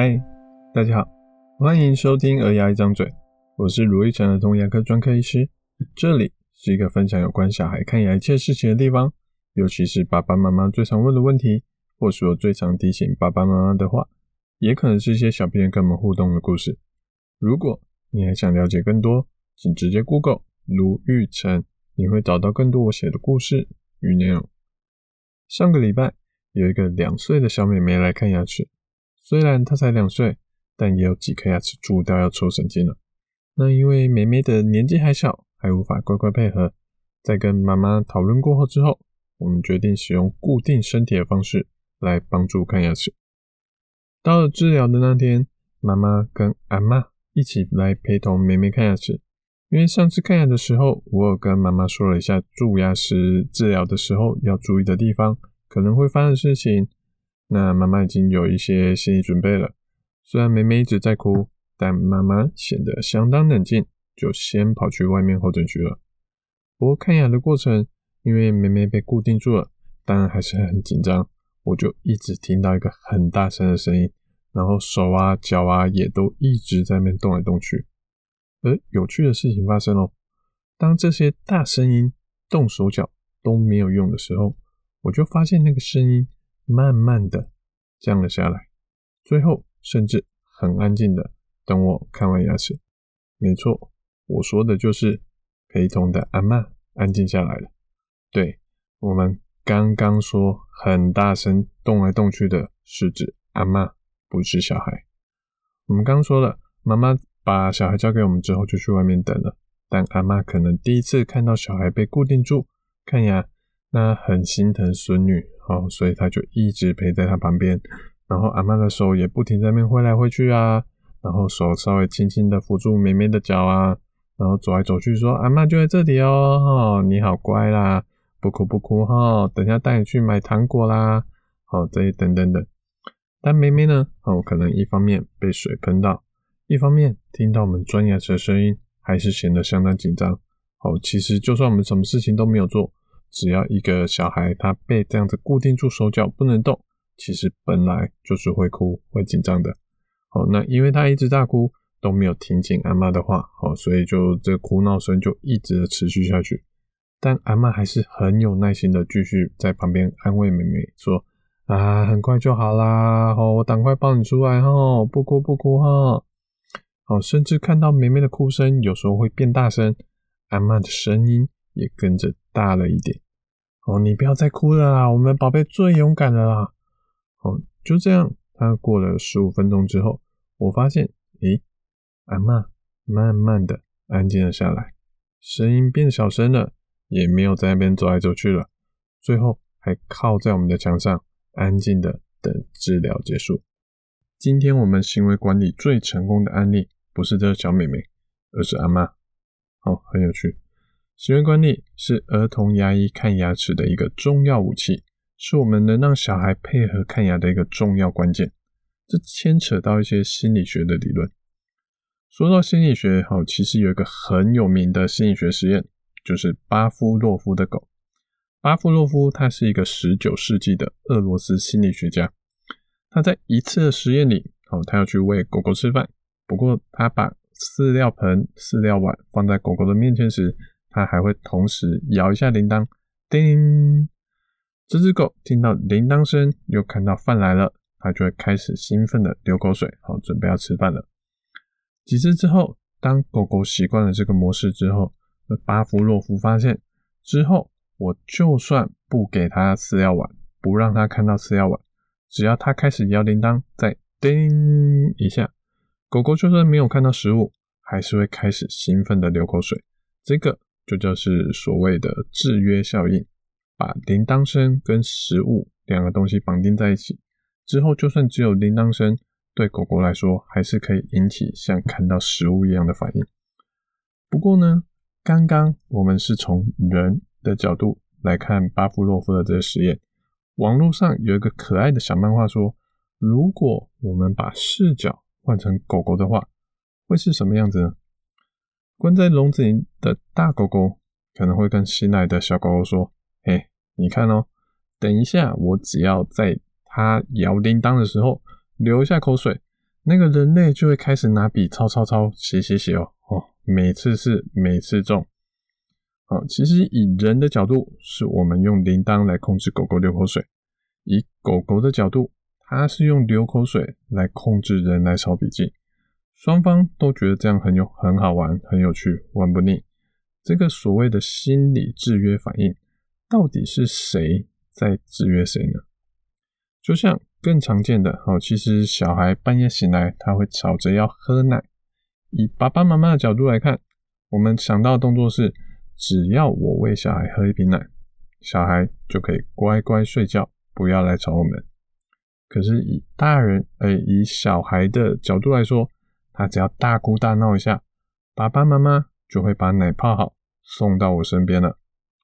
嗨，大家好，欢迎收听《儿牙一张嘴》，我是卢玉成儿童牙科专科医师，这里是一个分享有关小孩看牙一切事情的地方，尤其是爸爸妈妈最常问的问题，或是我最常提醒爸爸妈妈的话，也可能是一些小朋友跟我们互动的故事。如果你还想了解更多，请直接 Google 卢玉成，你会找到更多我写的故事与内容。上个礼拜有一个两岁的小妹妹来看牙齿，虽然她才两岁，但也有几颗牙齿蛀掉要抽神经了。那因为妹妹的年纪还小，还无法乖乖配合，在跟妈妈讨论过后之后，我们决定使用固定身体的方式来帮助看牙齿。到了治疗的那天，妈妈跟阿妈一起来陪同妹妹看牙齿。因为上次看牙的时候，我有跟妈妈说了一下蛀牙时治疗的时候要注意的地方，可能会发生的事情。那妈妈已经有一些心理准备了。虽然妹妹一直在哭，但妈妈显得相当冷静，就先跑去外面候诊区了。不过看牙的过程，因为妹妹被固定住了，当然还是很紧张。我就一直听到一个很大声的声音，然后手啊脚啊也都一直在那边动来动去。而有趣的事情发生了，当这些大声音、动手脚都没有用的时候，我就发现那个声音慢慢的降了下来，最后甚至很安静的等我看完牙齿。没错，我说的就是陪同的阿嬷安静下来了。对，我们刚刚说很大声动来动去的是指阿嬷，不是小孩。我们刚说了，妈妈。把小孩交给我们之后，就去外面等了。但阿嬷可能第一次看到小孩被固定住看牙，那很心疼孙女哦，所以他就一直陪在她旁边。然后阿嬷的手也不停在那边挥来挥去啊，然后手稍微轻轻的扶住妹妹的脚啊，然后走来走去说：“阿嬷就在这里哦，哦，你好乖啦，不哭不哭哈，哦，等下带你去买糖果啦，好，哦，这一等等等。”但妹妹呢，哦，可能一方面被水喷到。一方面听到我们钻牙齿的声音，还是显得相当紧张。哦，其实就算我们什么事情都没有做，只要一个小孩他被这样子固定住手脚不能动，其实本来就是会哭会紧张的。好，那因为他一直大哭都没有听进阿嬷的话，好，所以就这哭闹声就一直持续下去。但阿嬷还是很有耐心的继续在旁边安慰妹妹说：“啊，很快就好啦，好，我赶快抱你出来哈，不哭不哭哈。”哦，甚至看到妹妹的哭声有时候会变大声，阿嬷的声音也跟着大了一点。哦，你不要再哭了啦，我们宝贝最勇敢了啦。哦，就这样，他过了十五分钟之后，我发现，诶，阿嬷慢慢的安静了下来，声音变小声了，也没有在那边走来走去了，最后还靠在我们的墙上，安静的等治疗结束。今天我们行为管理最成功的案例。不是这个小妹妹，而是阿嬷。哦，很有趣。行为管理是儿童牙医看牙齿的一个重要武器，是我们能让小孩配合看牙的一个重要关键。这牵扯到一些心理学的理论。说到心理学，好，其实有一个很有名的心理学实验，就是巴夫洛夫的狗。巴夫洛夫他是一个十九世纪的俄罗斯心理学家。他在一次的实验里，哦，他要去喂狗狗吃饭。不过，他把饲料盆、饲料碗放在狗狗的面前时，它还会同时摇一下铃铛，叮！这只狗听到铃铛声，又看到饭来了，它就会开始兴奋的流口水，好，准备要吃饭了。几次之后，当狗狗习惯了这个模式之后，巴夫洛夫发现，之后我就算不给它饲料碗，不让它看到饲料碗，只要它开始摇铃铛，再叮一下。狗狗就算没有看到食物，还是会开始兴奋的流口水。这个就叫是所谓的制约效应，把铃铛声跟食物两个东西绑定在一起之后，就算只有铃铛声，对狗狗来说还是可以引起像看到食物一样的反应。不过呢，刚刚我们是从人的角度来看巴夫洛夫的这个实验。网络上有一个可爱的小漫画说，如果我们把视角换成狗狗的话，会是什么样子呢？关在笼子里的大狗狗可能会跟新来的小狗狗说：“嘿，你看哦，等一下，我只要在它摇铃铛的时候流一下口水，那个人类就会开始拿笔抄抄抄、写写写哦哦，每次是每次中。哦，其实以人的角度，是我们用铃铛来控制狗狗流口水；以狗狗的角度，它是用流口水来控制人来抄笔记。双方都觉得这样很有很好玩、很有趣、玩不腻。这个所谓的心理制约反应，到底是谁在制约谁呢？就像更常见的哦，其实小孩半夜醒来，他会吵着要喝奶。以爸爸妈妈的角度来看，我们想到的动作是，只要我喂小孩喝一瓶奶，小孩就可以乖乖睡觉，不要来吵我们。可是以大人，哎，以小孩的角度来说，他只要大哭大闹一下，爸爸妈妈就会把奶泡好送到我身边了，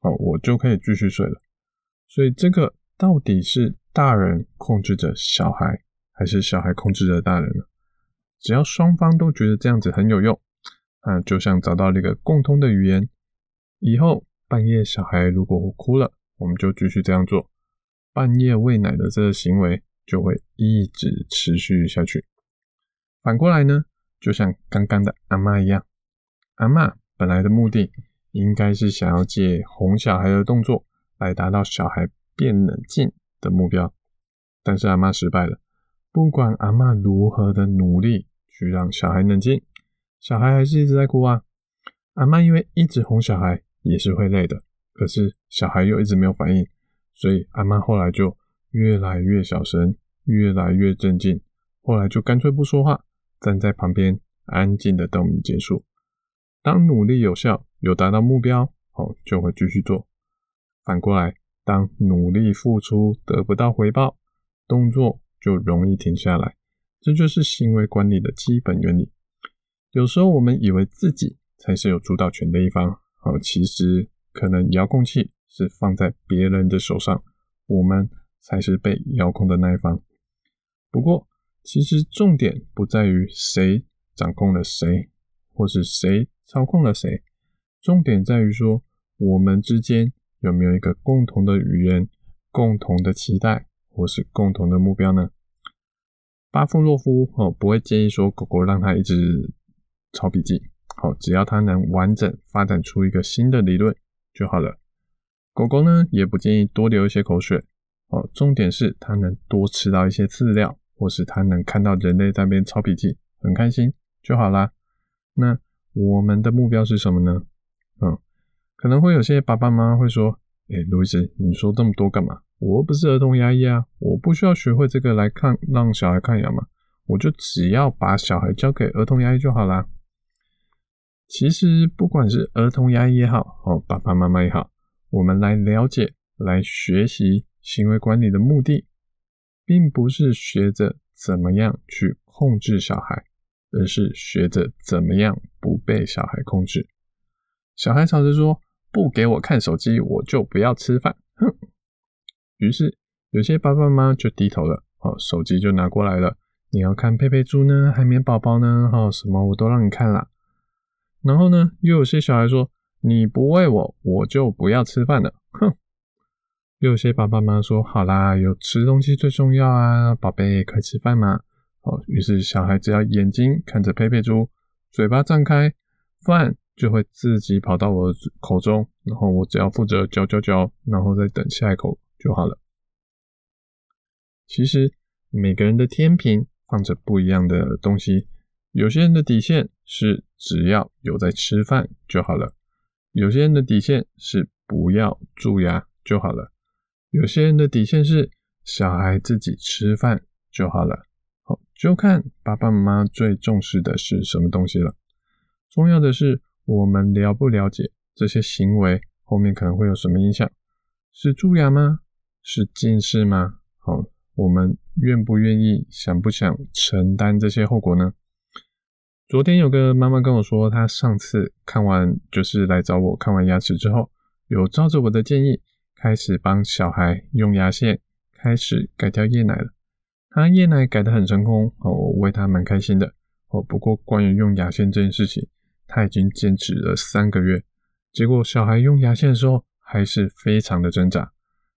哦，我就可以继续睡了。所以这个到底是大人控制着小孩，还是小孩控制着大人呢？只要双方都觉得这样子很有用，那就像找到了一个共通的语言，以后半夜小孩如果哭了，我们就继续这样做，半夜喂奶的这个行为就会一直持续下去。反过来呢？就像刚刚的阿嬷一样，阿嬷本来的目的应该是想要借哄小孩的动作来达到小孩变冷静的目标，但是阿妈失败了。不管阿嬷如何的努力去让小孩冷静，小孩还是一直在哭啊。阿妈因为一直哄小孩也是会累的，可是小孩又一直没有反应，所以阿妈后来就越来越小声，越来越镇静，后来就干脆不说话。站在旁边，安静的等我们结束。当努力有效，有达到目标，哦，就会继续做。反过来，当努力付出得不到回报，动作就容易停下来。这就是行为管理的基本原理。有时候我们以为自己才是有主导权的一方，哦，其实可能遥控器是放在别人的手上，我们才是被遥控的那一方。不过，其实重点不在于谁掌控了谁，或是谁操控了谁，重点在于说我们之间有没有一个共同的语言、共同的期待，或是共同的目标呢？巴甫洛夫哦不会建议说狗狗让它一直抄笔记，好，只要它能完整发展出一个新的理论就好了。狗狗呢也不建议多流一些口水，哦，重点是它能多吃到一些饲料。或是他能看到人类在那边抄笔记，很开心就好啦。那我们的目标是什么呢？嗯，可能会有些爸爸妈妈会说：“哎、路易斯，你说这么多干嘛？我不是儿童牙医啊，我不需要学会这个来看让小孩看牙嘛，我就只要把小孩交给儿童牙医就好啦。”其实不管是儿童牙医也好，哦，爸爸妈妈也好，我们来了解、来学习行为管理的目的。并不是学着怎么样去控制小孩，而是学着怎么样不被小孩控制。小孩吵着说：“不给我看手机，我就不要吃饭。”哼。于是有些爸爸妈妈就低头了，哦，手机就拿过来了。你要看佩佩猪呢，海绵宝宝呢，哦，什么我都让你看了。然后呢，又有些小孩说：“你不喂我，我就不要吃饭了。”哼。有些爸爸妈妈说：“好啦，有吃东西最重要啊，宝贝，快吃饭嘛。”哦，于是小孩只要眼睛看着佩佩猪，嘴巴张开，饭就会自己跑到我口中，然后我只要负责嚼嚼嚼，然后再等下一口就好了。其实每个人的天平放着不一样的东西，有些人的底线是只要有在吃饭就好了，有些人的底线是不要蛀牙就好了。有些人的底线是小孩自己吃饭就好了，好，就看爸爸妈妈最重视的是什么东西了。重要的是我们了不了解这些行为后面可能会有什么影响？是蛀牙吗？是近视吗？好，我们愿不愿意、想不想承担这些后果呢？昨天有个妈妈跟我说，她上次看完就是来找我看完牙齿之后，有照着我的建议。开始帮小孩用牙线，开始改掉夜奶了。他夜奶改得很成功哦，我为他蛮开心的哦。不过关于用牙线这件事情，他已经坚持了三个月，结果小孩用牙线的时候还是非常的挣扎。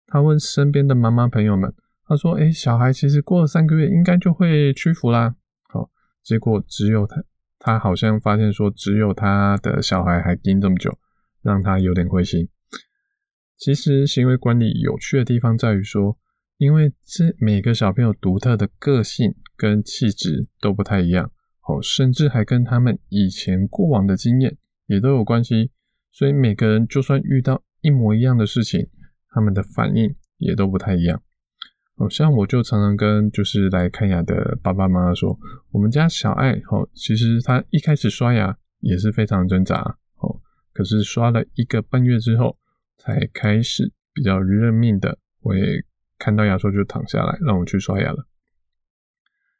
他问身边的妈妈朋友们，他说：“诶，小孩其实过了三个月应该就会屈服啦。”好，结果只有他，他好像发现说只有他的小孩还盯这么久，让他有点灰心。其实行为管理有趣的地方在于说，因为这每个小朋友独特的个性跟气质都不太一样，哦，甚至还跟他们以前过往的经验也都有关系，所以每个人就算遇到一模一样的事情，他们的反应也都不太一样。哦，像我就常常跟就是来看牙的爸爸妈妈说，我们家小爱，哦，其实他一开始刷牙也是非常挣扎，哦，可是刷了一个半月之后，才开始比较认命的我也。看到牙刷就躺下来，让我去刷牙了。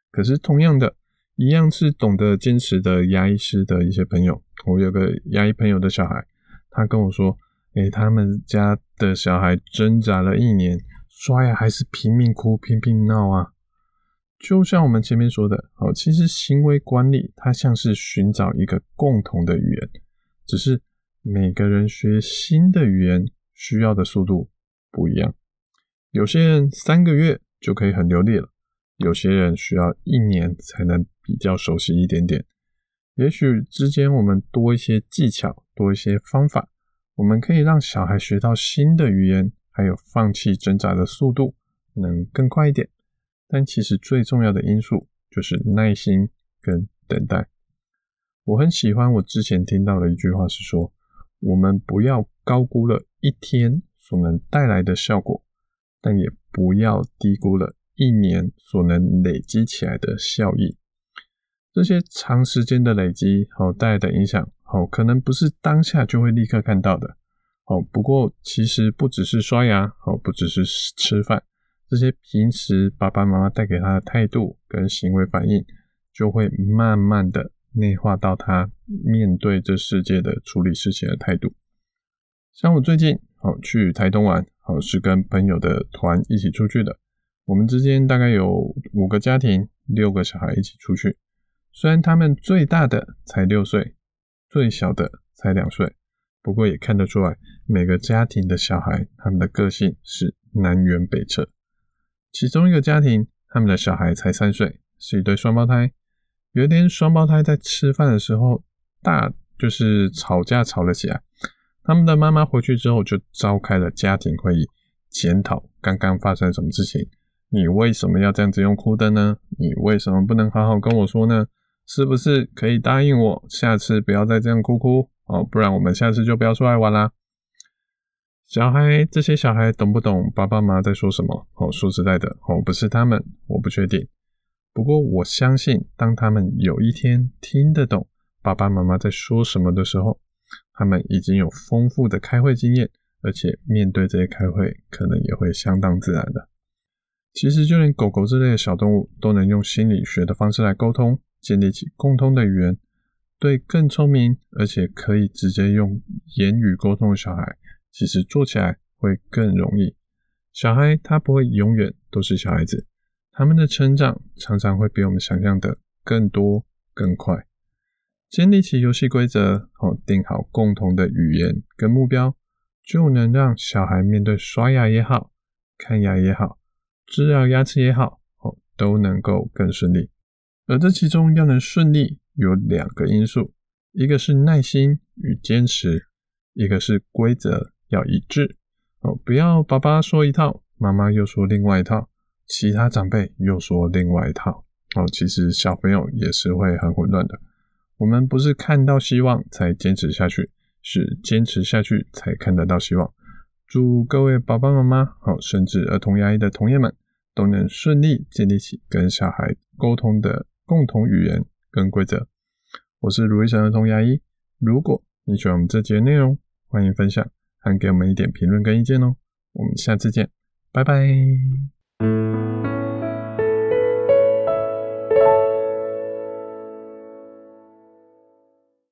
可是同样的，一样是懂得坚持的牙医师的一些朋友，我有个牙医朋友的小孩，他跟我说：“诶，他们家的小孩挣扎了一年，刷牙还是拼命哭、拼命闹啊。”就像我们前面说的，哦，其实行为管理它像是寻找一个共同的语言，只是每个人学新的语言需要的速度不一样。有些人三个月就可以很流利了，有些人需要一年才能比较熟悉一点点。也许之间我们多一些技巧，多一些方法，我们可以让小孩学到新的语言，还有放弃挣扎的速度能更快一点。但其实最重要的因素就是耐心跟等待。我很喜欢我之前听到的一句话是说，我们不要高估了一天所能带来的效果。但也不要低估了一年所能累积起来的效益。这些长时间的累积，好带来的影响，好可能不是当下就会立刻看到的。好，不过其实不只是刷牙，好不只是吃饭，这些平时爸爸妈妈带给他的态度跟行为反应，就会慢慢的内化到他面对这世界的处理事情的态度。像我最近好去台东玩。哦，是跟朋友的团一起出去的。我们之间大概有五个家庭，六个小孩一起出去。虽然他们最大的才六岁，最小的才两岁，不过也看得出来，每个家庭的小孩他们的个性是南辕北辙。其中一个家庭，他们的小孩才三岁，是一对双胞胎。有一天，双胞胎在吃饭的时候，大就是吵架吵了起来。他们的妈妈回去之后就召开了家庭会议，检讨刚刚发生什么事情。你为什么要这样子用哭的呢？你为什么不能好好跟我说呢？是不是可以答应我，下次不要再这样哭哭哦？不然我们下次就不要出来玩啦。小孩，这些小孩懂不懂爸爸妈妈在说什么？哦，说实在的，哦，不是他们，我不确定。不过我相信，当他们有一天听得懂爸爸妈妈在说什么的时候，他们已经有丰富的开会经验，而且面对这些开会，可能也会相当自然的。其实，就连狗狗之类的小动物，都能用心理学的方式来沟通，建立起共通的语言。对更聪明而且可以直接用言语沟通的小孩，其实做起来会更容易。小孩他不会永远都是小孩子，他们的成长常常会比我们想象的更多更快。建立起游戏规则，哦，定好共同的语言跟目标，就能让小孩面对刷牙也好、看牙也好、治疗牙齿也好，哦，都能够更顺利。而这其中要能顺利，有两个因素，一个是耐心与坚持，一个是规则要一致。哦，不要爸爸说一套，妈妈又说另外一套，其他长辈又说另外一套。哦，其实小朋友也是会很混乱的。我们不是看到希望才坚持下去，是坚持下去才看得到希望。祝各位爸爸妈妈，好，甚至儿童牙医的同业们，都能顺利建立起跟小孩沟通的共同语言跟规则。我是卢医生儿童牙医，如果你喜欢我们这节内容，欢迎分享，还给我们一点评论跟意见哦。我们下次见，拜拜。thank you